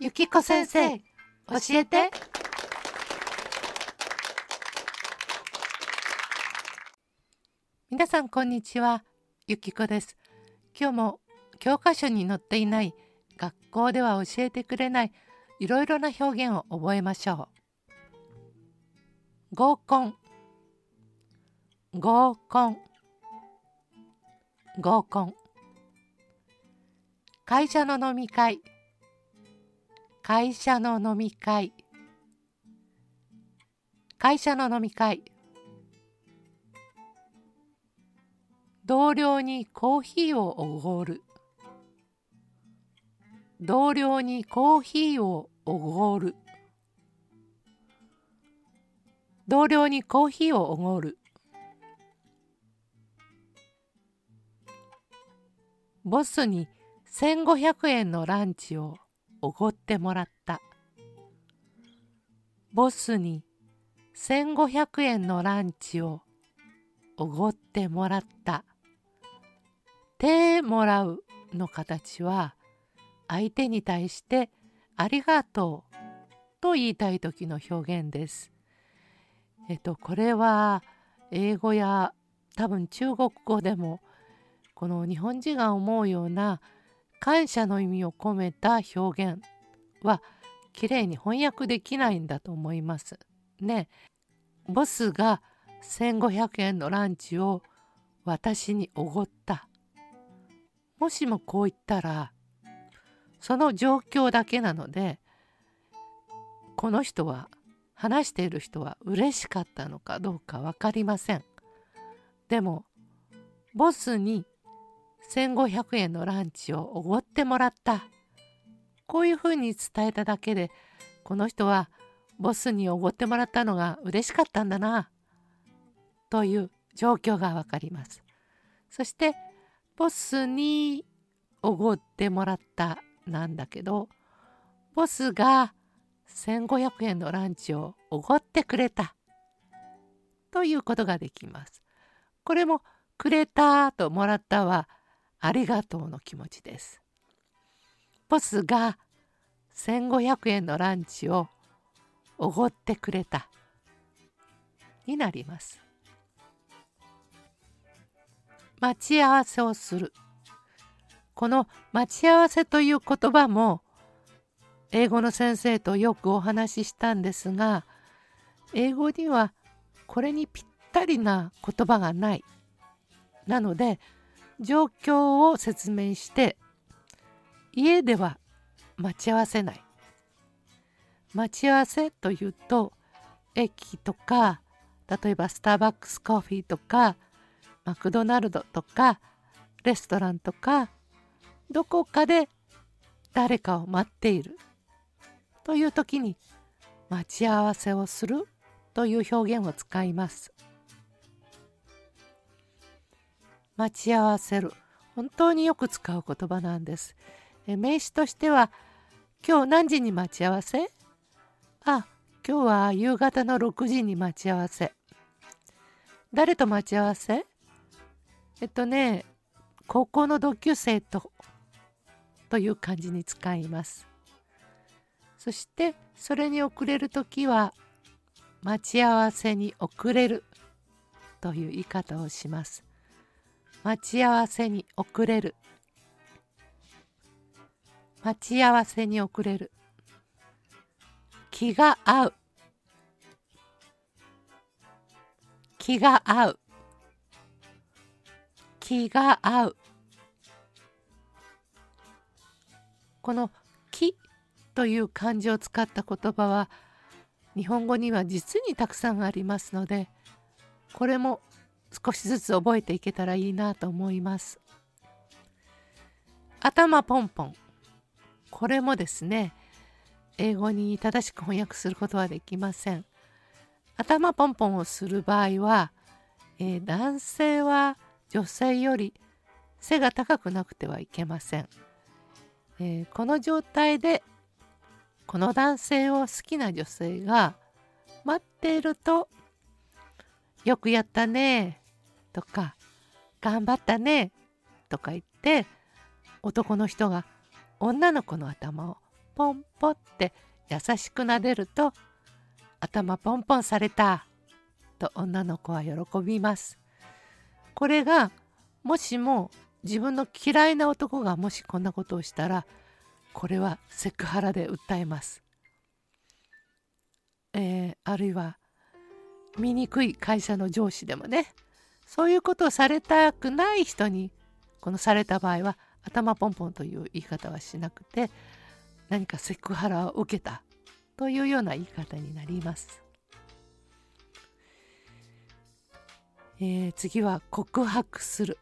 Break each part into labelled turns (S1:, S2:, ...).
S1: ゆきこ先生教えて。皆さんこんにちはゆきこです。今日も教科書に載っていない学校では教えてくれないいろいろな表現を覚えましょう。合コン。合コン。合コン。会社の飲み会。会社の飲み会。会社の飲み会。同僚にコーヒーをおごる。同僚にコーヒーをおごる。同僚にコーヒーをおごる。ボスに1500円のランチをおごってもらったボスに1500円のランチをおごってもらった手もらうの形は相手に対してありがとうと言いたい時の表現です。えっとこれは英語や多分中国語でもこの日本人が思うような感謝の意味を込めた表現はきれいに翻訳できないんだと思います。ねボスが1500円のランチを私におごった。もしもこう言ったらその状況だけなのでこの人は話している人は嬉しかったのかどうか分かりません。でもボスに1500円のランチをおごってもらった。こういうふうに伝えただけでこの人はボスにおごってもらったのが嬉しかったんだな。という状況がわかります。そしてボスにおごってもらったなんだけどボスが1500円のランチをおごってくれた。ということができます。これもくれたともらったはありがとうの気持ちです。ボスが1500円のランチをおごってくれたになります。待ち合わせをする。この待ち合わせという言葉も英語の先生とよくお話ししたんですが英語にはこれにぴったりな言葉がない。なので状況を説明して家では待ち合わせない待ち合わせというと駅とか例えばスターバックスコーヒーとかマクドナルドとかレストランとかどこかで誰かを待っているという時に待ち合わせをするという表現を使います。待ち合わせる。本当によく使う言葉なんです。え名詞としては今日何時に待ち合わせ？あ今日は夕方の6時に待ち合わせ。誰と待ち合わせ？えっとね高校の同級生とという感じに使います。そしてそれに遅れる時は待ち合わせに遅れるという言い方をします。待ち合わせに遅れる。待ち合わせに遅れる。気が合う。気が合う。気が合う。この「気」という漢字を使った言葉は日本語には実にたくさんありますのでこれも少しずつ覚えていけたらいいなと思います。頭ポンポンこれもですね英語に正しく翻訳することはできません。頭ポンポンをする場合は、えー、男性は女性より背が高くなくてはいけません。えー、この状態でこの男性を好きな女性が待っているとよくやったねとか頑張ったねとか言って男の人が女の子の頭をポンポンって優しく撫でると頭ポンポンされたと女の子は喜びます。これがもしも自分の嫌いな男がもしこんなことをしたらこれはセクハラで訴えます。えー、あるいは醜い会社の上司でもねそういうことをされたくない人にこのされた場合は頭ポンポンという言い方はしなくて何かセクハラを受けたというような言い方になります。えー、次は告白する。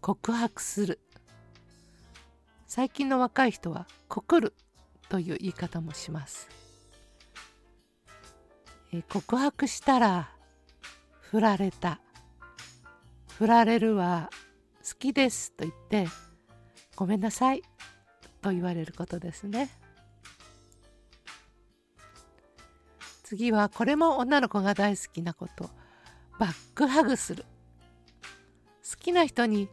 S1: 告白する。最近の若い人は告るという言い方もします。え、告白したら振られた。振られるは好きですと言ってごめんなさいと言われることですね。次はこれも女の子が大好きなことバックハグする好きな人に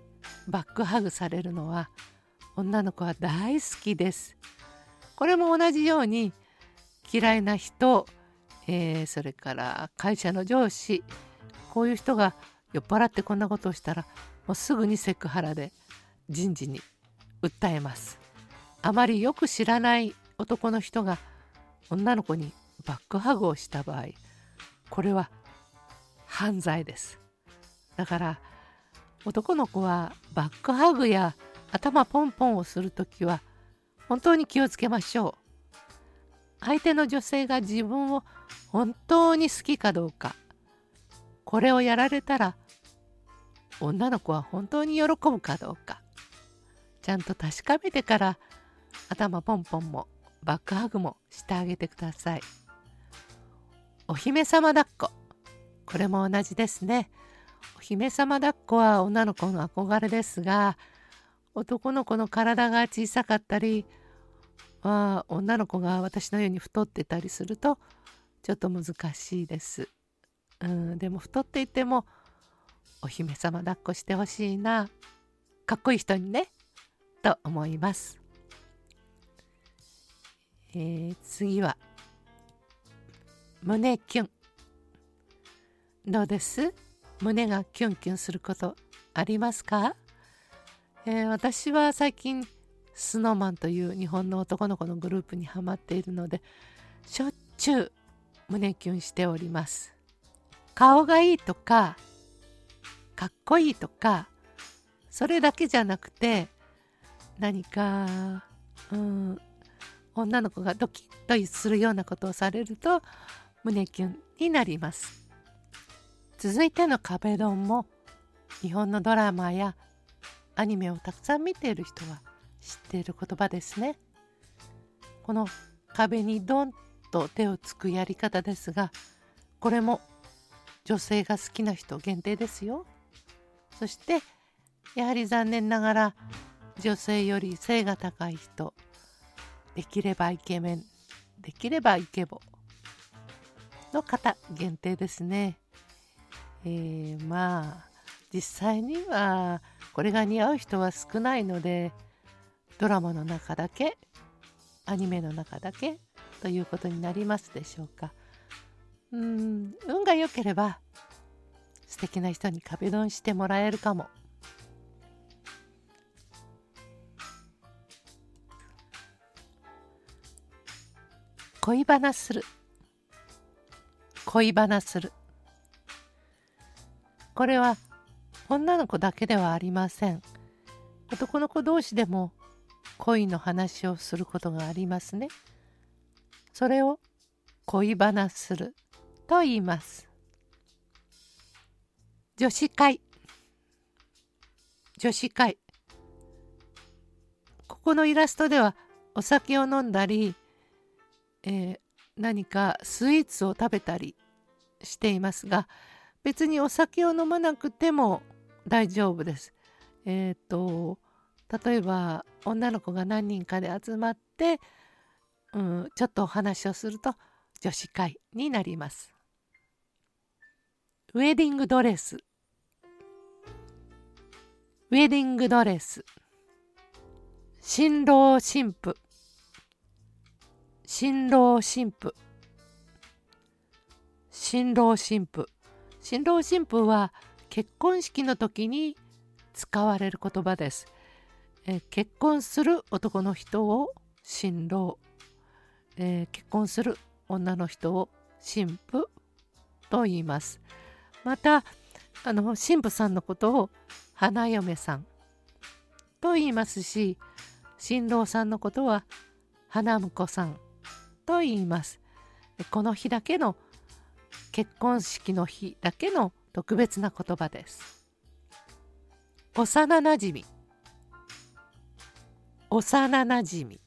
S1: バックハグされるのは女の子は大好きですこれも同じように嫌いな人、えー、それから会社の上司こういう人が酔っ払ってこんなことをしたらもうすぐにセクハラで人事に訴えます。あまりよく知らない男の人が女の子にバックハグをした場合これは犯罪です。だから男の子はバックハグや頭ポンポンをする時は本当に気をつけましょう。相手の女性が自分を本当に好きかどうか。これをやられたら女の子は本当に喜ぶかどうか。ちゃんと確かめてから頭ポンポンもバックハグもしてあげてください。お姫様抱っこ。これも同じですね。お姫様抱っこは女の子の憧れですが男の子の体が小さかったりは女の子が私のように太ってたりするとちょっと難しいです、うん、でも太っていてもお姫様抱っこしてほしいなかっこいい人にねと思います、えー、次は胸キュン。どうです？胸がキュンキュンすることありますか、えー、私は最近スノーマンという日本の男の子のグループにハマっているのでしょっちゅう胸キュンしております。顔がいいとかかっこいいとかそれだけじゃなくて何かうん女の子がドキッとするようなことをされると胸キュンになります。続いての壁ドンも日本のドラマやアニメをたくさん見ている人は知っている言葉ですねこの壁にドンと手をつくやり方ですがこれも女性が好きな人限定ですよそしてやはり残念ながら女性より背が高い人できればイケメンできればイケボの方限定ですね。えー、まあ実際にはこれが似合う人は少ないのでドラマの中だけアニメの中だけということになりますでしょうか。うん運が良ければ素敵な人に壁ドンしてもらえるかも。恋バナする恋バナするこれは女の子だけではありません男の子同士でも恋の話をすることがありますね。それを恋バナすると言います。女子会。女子会。ここのイラストではお酒を飲んだり、えー、何かスイーツを食べたりしていますが別にお酒を飲まなくても大丈夫です。えっ、ー、と例えば女の子が何人かで集まって、うん、ちょっとお話をすると女子会になります。ウェディングドレス。ウェディングドレス。新郎新婦。新郎新婦。新郎新婦。新郎新婦は結婚式の時に使われる言葉です。え結婚する男の人を新郎、えー、結婚する女の人を新婦と言います。またあの新婦さんのことを花嫁さんと言いますし新郎さんのことは花婿さんと言います。この日だけの結婚式の日だけの特別な言葉です。幼なじみ幼なじみ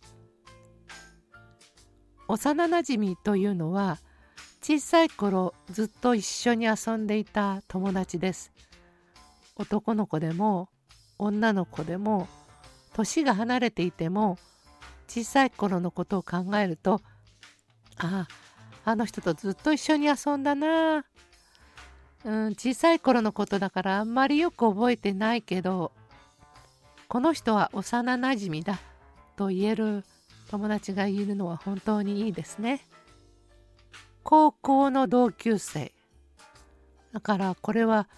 S1: 幼なじみというのは小さい頃ずっと一緒に遊んでいた友達です。男の子でも女の子でも年が離れていても小さい頃のことを考えるとあああの人とずっと一緒に遊んだなうん、小さい頃のことだからあんまりよく覚えてないけどこの人は幼なじみだと言える友達がいるのは本当にいいですね。高校の同級生だからこれは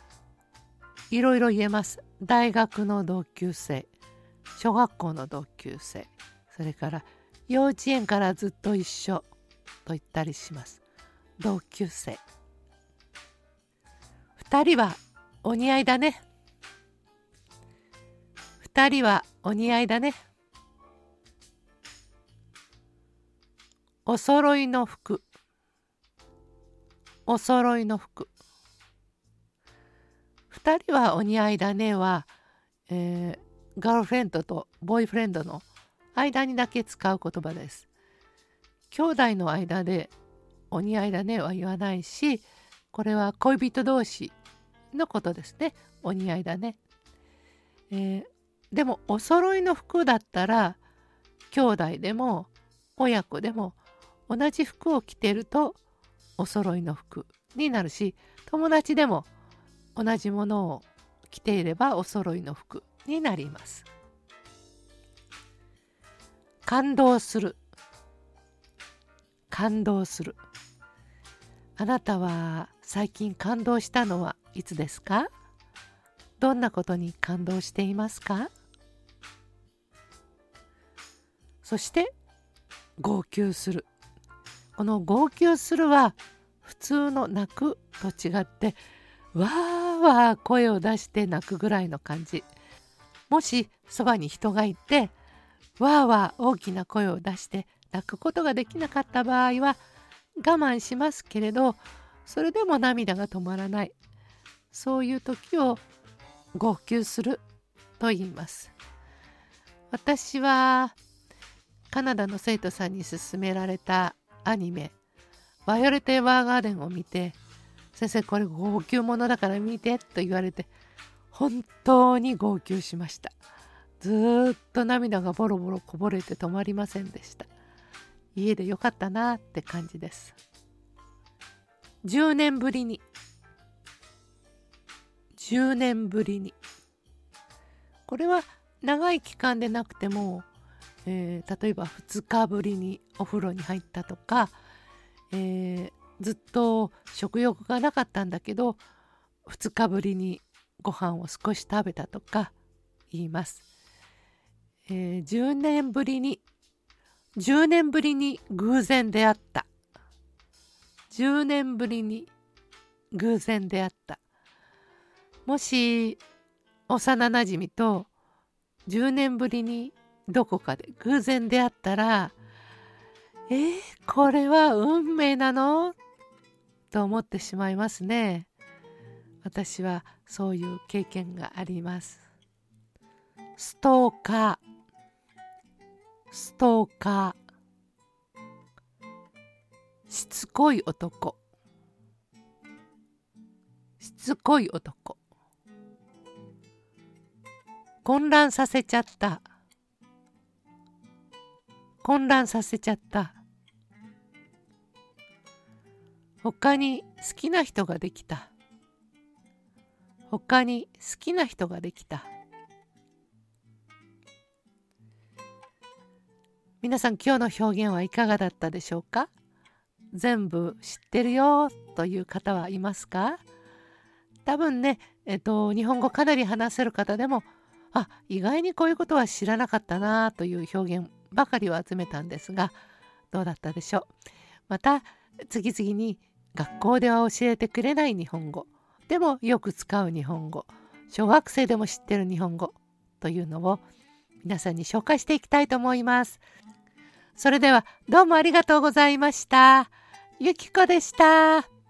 S1: いろいろ言えます。大学の同級生小学校の同級生それから幼稚園からずっと一緒と言ったりします。同級生二人はお似合いだね。二人はお似合いだね。お揃いの服。お揃いの服。二人はお似合いだねは、えー、ガールフレンドとボーイフレンドの間にだけ使う言葉です。兄弟の間でお似合いだねは言わないし、これは恋人同士のことですね。お似合いだね。えー、でもお揃いの服だったら兄弟でも親子でも同じ服を着てるとお揃いの服になるし友達でも同じものを着ていればお揃いの服になります。感動する。感動する。あなたは最近感動したのはいつですか？どんなことに感動していますか？そして号泣する。この号泣するは普通の泣くと違ってわーわー声を出して泣くぐらいの感じ。もしそばに人がいてわーわー大きな声を出して泣くことができなかった場合は我慢しますけれどそれでも涙が止まらない。そういう時を号泣すると言います。私はカナダの生徒さんに勧められたアニメ「バイオレット・エヴァーガーデン」を見て「先生これ号泣ものだから見て」と言われて本当に号泣しました。ずっと涙がボロボロこぼれて止まりませんでした。家でよかったなって感じです。10年ぶりに。10年ぶりに。これは長い期間でなくても、えー、例えば2日ぶりにお風呂に入ったとか、えー、ずっと食欲がなかったんだけど2日ぶりにご飯を少し食べたとか言います。えー、10年ぶりに10年ぶりに偶然出会った10年ぶりに偶然出会ったもし幼なじみと10年ぶりにどこかで偶然出会ったらえー、これは運命なの？と思ってしまいますね。私はそういう経験があります。ストーカー。ストーカー。しつこい男。しつこい男。混乱させちゃった。混乱させちゃった。他に好きな人ができた。他に好きな人ができた。皆さん今日の表現はいかがだったでしょうか？全部知ってるよという方はいますか？多分ね、えっと、日本語かなり話せる方でもあ意外にこういうことは知らなかったなという表現ばかりを集めたんですがどうだったでしょう？また次々に学校では教えてくれない日本語でもよく使う日本語小学生でも知ってる日本語というのを皆さんに紹介していきたいと思います。それではどうもありがとうございました。ゆきこでした。